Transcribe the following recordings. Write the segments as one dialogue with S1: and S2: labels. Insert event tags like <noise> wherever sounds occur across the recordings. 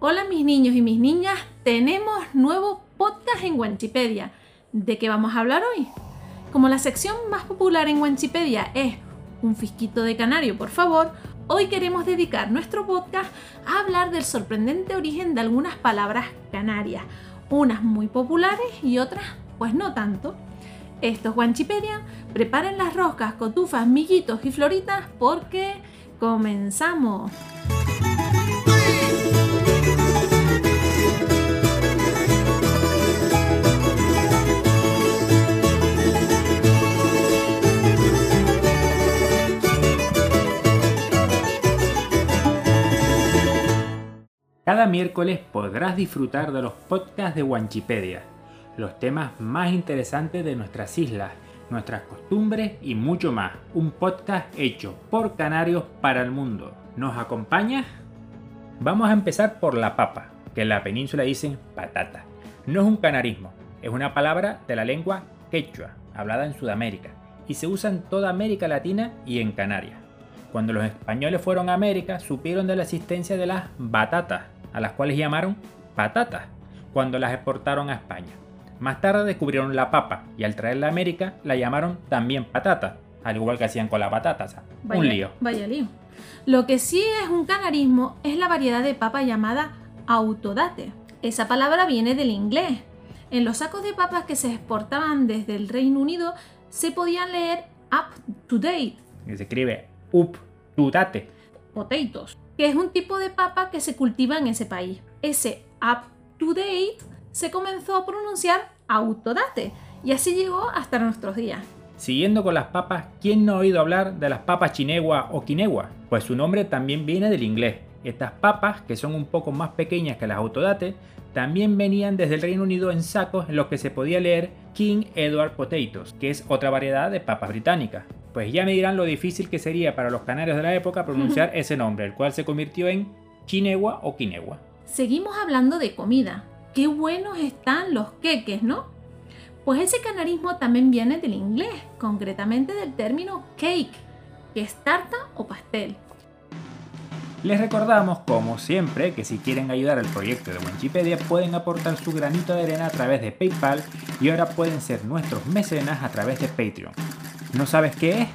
S1: Hola mis niños y mis niñas, tenemos nuevo podcast en Wanchipedia. ¿De qué vamos a hablar hoy? Como la sección más popular en Wanchipedia es un fisquito de canario, por favor, hoy queremos dedicar nuestro podcast a hablar del sorprendente origen de algunas palabras canarias, unas muy populares y otras pues no tanto. Esto es Wanchipedia, preparen las roscas, cotufas, miguitos y floritas porque comenzamos.
S2: Cada miércoles podrás disfrutar de los podcasts de Wanchipedia, los temas más interesantes de nuestras islas, nuestras costumbres y mucho más. Un podcast hecho por canarios para el mundo. ¿Nos acompañas? Vamos a empezar por la papa, que en la península dicen patata. No es un canarismo, es una palabra de la lengua quechua, hablada en Sudamérica, y se usa en toda América Latina y en Canarias. Cuando los españoles fueron a América, supieron de la existencia de las batatas, a las cuales llamaron patatas, cuando las exportaron a España. Más tarde descubrieron la papa y al traerla a América la llamaron también patata, al igual que hacían con las patatas. un lío.
S1: Vaya lío. Lo que sí es un canarismo es la variedad de papa llamada autodate. Esa palabra viene del inglés. En los sacos de papas que se exportaban desde el Reino Unido se podían leer up to date.
S2: se escribe up to date.
S1: Potatoes que es un tipo de papa que se cultiva en ese país. Ese up to date se comenzó a pronunciar autodate y así llegó hasta nuestros días.
S2: Siguiendo con las papas, ¿quién no ha oído hablar de las papas chinegua o quinegua? Pues su nombre también viene del inglés. Estas papas, que son un poco más pequeñas que las autodate, también venían desde el Reino Unido en sacos en los que se podía leer King Edward Potatoes, que es otra variedad de papas británicas. Pues ya me dirán lo difícil que sería para los canarios de la época pronunciar ese nombre, el cual se convirtió en chinegua o quinegua.
S1: Seguimos hablando de comida. Qué buenos están los queques, ¿no? Pues ese canarismo también viene del inglés, concretamente del término cake, que es tarta o pastel.
S2: Les recordamos, como siempre, que si quieren ayudar al proyecto de Wikipedia pueden aportar su granito de arena a través de PayPal y ahora pueden ser nuestros mecenas a través de Patreon. ¿No sabes qué es?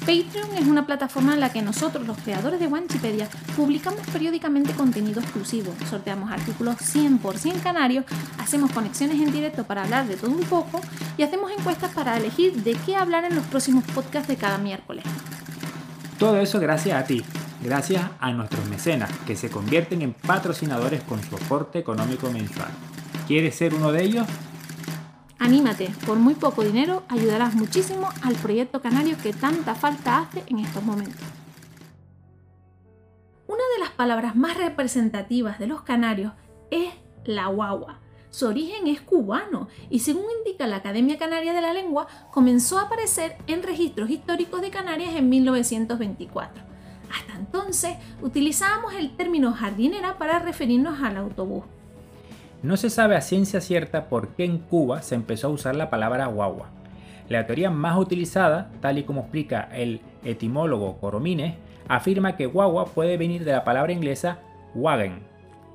S1: Patreon es una plataforma en la que nosotros, los creadores de Wikipedia, publicamos periódicamente contenido exclusivo, sorteamos artículos 100% canarios, hacemos conexiones en directo para hablar de todo un poco y hacemos encuestas para elegir de qué hablar en los próximos podcasts de cada miércoles.
S2: Todo eso gracias a ti, gracias a nuestros mecenas, que se convierten en patrocinadores con su aporte económico mensual. ¿Quieres ser uno de ellos?
S1: Anímate, por muy poco dinero ayudarás muchísimo al proyecto canario que tanta falta hace en estos momentos. Una de las palabras más representativas de los canarios es la guagua. Su origen es cubano y según indica la Academia Canaria de la Lengua, comenzó a aparecer en registros históricos de Canarias en 1924. Hasta entonces utilizábamos el término jardinera para referirnos al autobús.
S2: No se sabe a ciencia cierta por qué en Cuba se empezó a usar la palabra guagua. La teoría más utilizada, tal y como explica el etimólogo Coromines, afirma que guagua puede venir de la palabra inglesa wagon.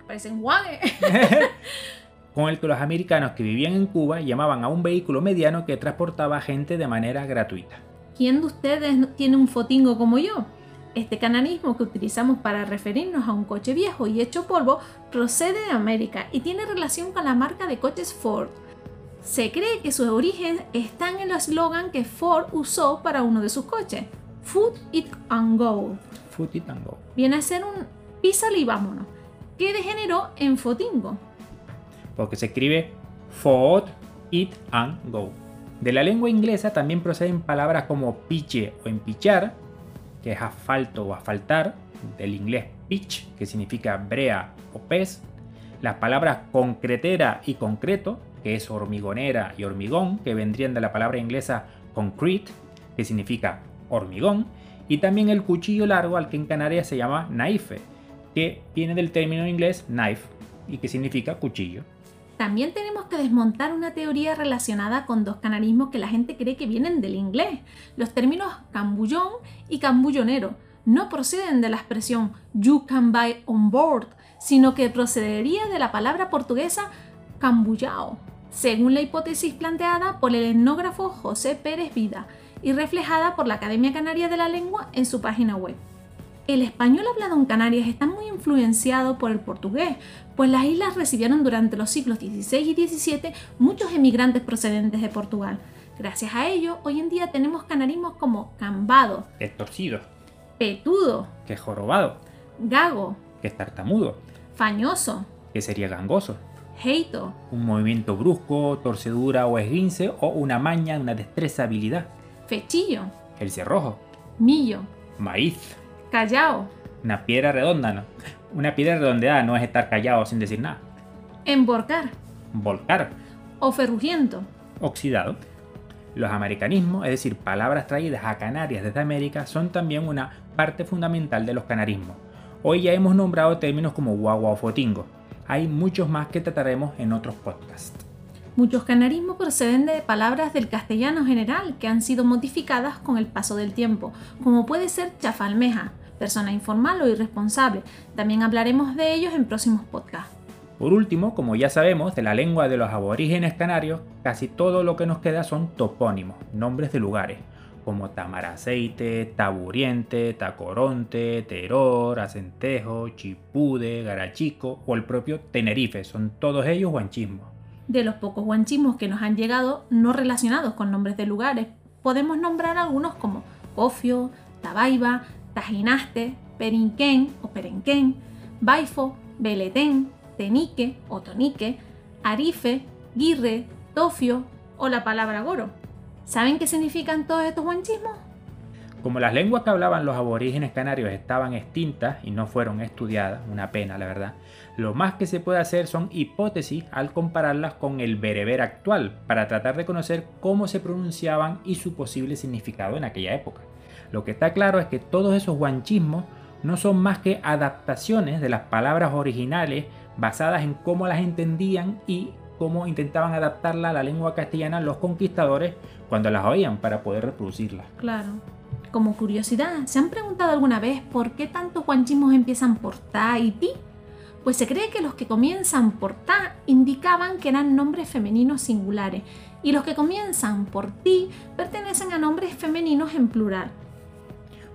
S1: Parecen wagon. <laughs>
S2: con el que los americanos que vivían en Cuba llamaban a un vehículo mediano que transportaba gente de manera gratuita.
S1: ¿Quién de ustedes tiene un fotingo como yo? Este cananismo que utilizamos para referirnos a un coche viejo y hecho polvo procede de América y tiene relación con la marca de coches Ford. Se cree que su origen está en el eslogan que Ford usó para uno de sus coches, Food It and Go.
S2: Food It and Go.
S1: Viene a ser un písale y vámonos, que degeneró en fotingo
S2: porque se escribe food, eat and go. De la lengua inglesa también proceden palabras como piche o empichar, que es asfalto o asfaltar, del inglés pitch, que significa brea o pez, las palabras concretera y concreto, que es hormigonera y hormigón, que vendrían de la palabra inglesa concrete, que significa hormigón, y también el cuchillo largo al que en Canarias se llama knife, que viene del término inglés knife y que significa cuchillo.
S1: También tenemos que desmontar una teoría relacionada con dos canarismos que la gente cree que vienen del inglés. Los términos cambullón y cambullonero no proceden de la expresión you can buy on board, sino que procedería de la palabra portuguesa cambullao, según la hipótesis planteada por el etnógrafo José Pérez Vida y reflejada por la Academia Canaria de la Lengua en su página web. El español hablado en Canarias está muy influenciado por el portugués, pues las islas recibieron durante los siglos XVI y XVII muchos emigrantes procedentes de Portugal. Gracias a ello, hoy en día tenemos canarismos como cambado,
S2: Que es torcido,
S1: petudo,
S2: que es jorobado,
S1: gago,
S2: que es tartamudo,
S1: fañoso,
S2: que sería gangoso.
S1: heito,
S2: Un movimiento brusco, torcedura o esguince o una maña, una destreza, habilidad.
S1: fechillo,
S2: El cerrojo,
S1: millo,
S2: maíz,
S1: callao,
S2: una piedra redonda, ¿no? Una piedra redondeada no es estar callado sin decir nada.
S1: emborcar
S2: Volcar,
S1: o ferrugiento.
S2: oxidado. Los americanismos, es decir, palabras traídas a Canarias desde América, son también una parte fundamental de los canarismos. Hoy ya hemos nombrado términos como guagua o fotingo. Hay muchos más que trataremos en otros podcasts.
S1: Muchos canarismos proceden de palabras del castellano general que han sido modificadas con el paso del tiempo, como puede ser chafalmeja, persona informal o irresponsable. También hablaremos de ellos en próximos podcasts.
S2: Por último, como ya sabemos, de la lengua de los aborígenes canarios, casi todo lo que nos queda son topónimos, nombres de lugares, como Tamaraceite, Taburiente, Tacoronte, Teror, Acentejo, Chipude, Garachico o el propio Tenerife, son todos ellos guanchismos.
S1: De los pocos guanchismos que nos han llegado no relacionados con nombres de lugares, podemos nombrar algunos como Cofio, Tabaiba, Tajinaste, Perinquén o Perenquén, Baifo, Beletén, Tenique o Tonique, Arife, Guirre, Tofio o la palabra Goro. ¿Saben qué significan todos estos guanchismos?
S2: Como las lenguas que hablaban los aborígenes canarios estaban extintas y no fueron estudiadas, una pena la verdad, lo más que se puede hacer son hipótesis al compararlas con el bereber actual para tratar de conocer cómo se pronunciaban y su posible significado en aquella época. Lo que está claro es que todos esos guanchismos no son más que adaptaciones de las palabras originales basadas en cómo las entendían y cómo intentaban adaptarla a la lengua castellana los conquistadores cuando las oían para poder reproducirlas.
S1: Claro. Como curiosidad, ¿se han preguntado alguna vez por qué tantos guanchismos empiezan por ta y ti? Pues se cree que los que comienzan por ta indicaban que eran nombres femeninos singulares y los que comienzan por ti pertenecen a nombres femeninos en plural.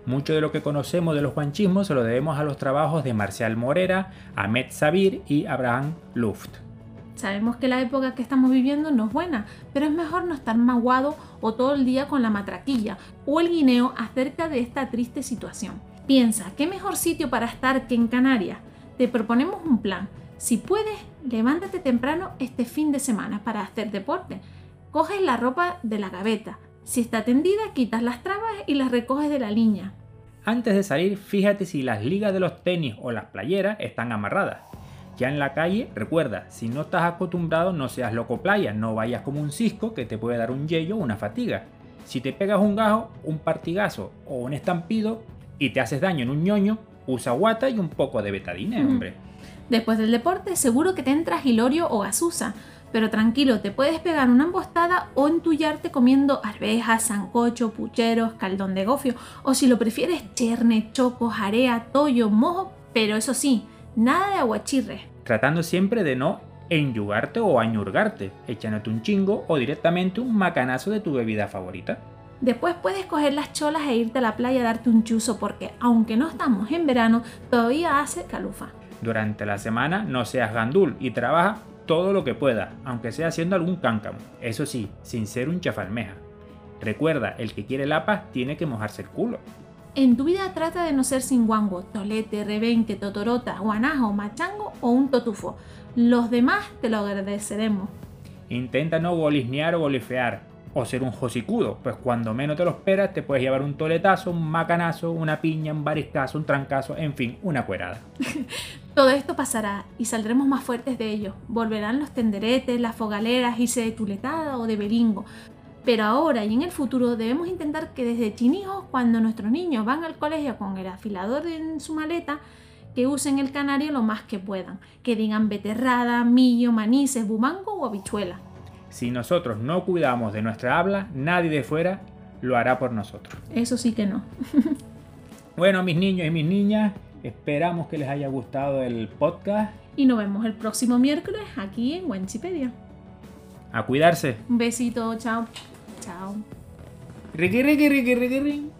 S2: Mucho de lo que conocemos de los guanchismos se lo debemos a los trabajos de Marcial Morera, Ahmed Sabir y Abraham Luft.
S1: Sabemos que la época que estamos viviendo no es buena, pero es mejor no estar maguado o todo el día con la matraquilla o el guineo acerca de esta triste situación. Piensa, ¿qué mejor sitio para estar que en Canarias? Te proponemos un plan. Si puedes, levántate temprano este fin de semana para hacer deporte. Coges la ropa de la gaveta. Si está tendida, quitas las trabas y las recoges de la línea.
S2: Antes de salir, fíjate si las ligas de los tenis o las playeras están amarradas. Ya en la calle, recuerda, si no estás acostumbrado, no seas loco playa, no vayas como un cisco que te puede dar un yello o una fatiga. Si te pegas un gajo, un partigazo o un estampido y te haces daño en un ñoño, usa guata y un poco de betadine, hombre.
S1: Después del deporte, seguro que te entras hilorio o gasusa. Pero tranquilo, te puedes pegar una embostada o entullarte comiendo arvejas, sancocho, pucheros, caldón de gofio, o si lo prefieres, cherne, choco, jarea, toyo, mojo, pero eso sí, nada de aguachirres.
S2: Tratando siempre de no enyugarte o añurgarte, echándote un chingo o directamente un macanazo de tu bebida favorita.
S1: Después puedes coger las cholas e irte a la playa a darte un chuzo porque, aunque no estamos en verano, todavía hace calufa.
S2: Durante la semana no seas gandul y trabaja todo lo que puedas, aunque sea haciendo algún cáncamo. Eso sí, sin ser un chafalmeja. Recuerda, el que quiere lapas tiene que mojarse el culo.
S1: En tu vida trata de no ser sin guango, tolete, rebenque, totorota, guanajo, machango o un totufo. Los demás te lo agradeceremos.
S2: Intenta no golisnear o golifear, o ser un josicudo, pues cuando menos te lo esperas te puedes llevar un toletazo, un macanazo, una piña, un bariscazo, un trancazo, en fin, una cuerada. <laughs>
S1: Todo esto pasará y saldremos más fuertes de ello. Volverán los tenderetes, las fogaleras, irse de tuletada o de beringo. Pero ahora y en el futuro debemos intentar que desde chinijos, cuando nuestros niños van al colegio con el afilador en su maleta, que usen el canario lo más que puedan. Que digan beterrada, millo, manices, bumango o habichuela.
S2: Si nosotros no cuidamos de nuestra habla, nadie de fuera lo hará por nosotros.
S1: Eso sí que no. <laughs>
S2: Bueno, mis niños y mis niñas, Esperamos que les haya gustado el podcast.
S1: Y nos vemos el próximo miércoles aquí en Wanchipedia.
S2: A cuidarse.
S1: Un besito, chao.
S2: Ciao. Rigiring, rigiring, rigiring.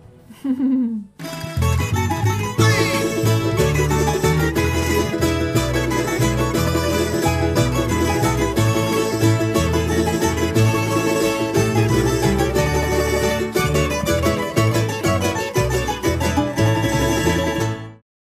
S2: <laughs>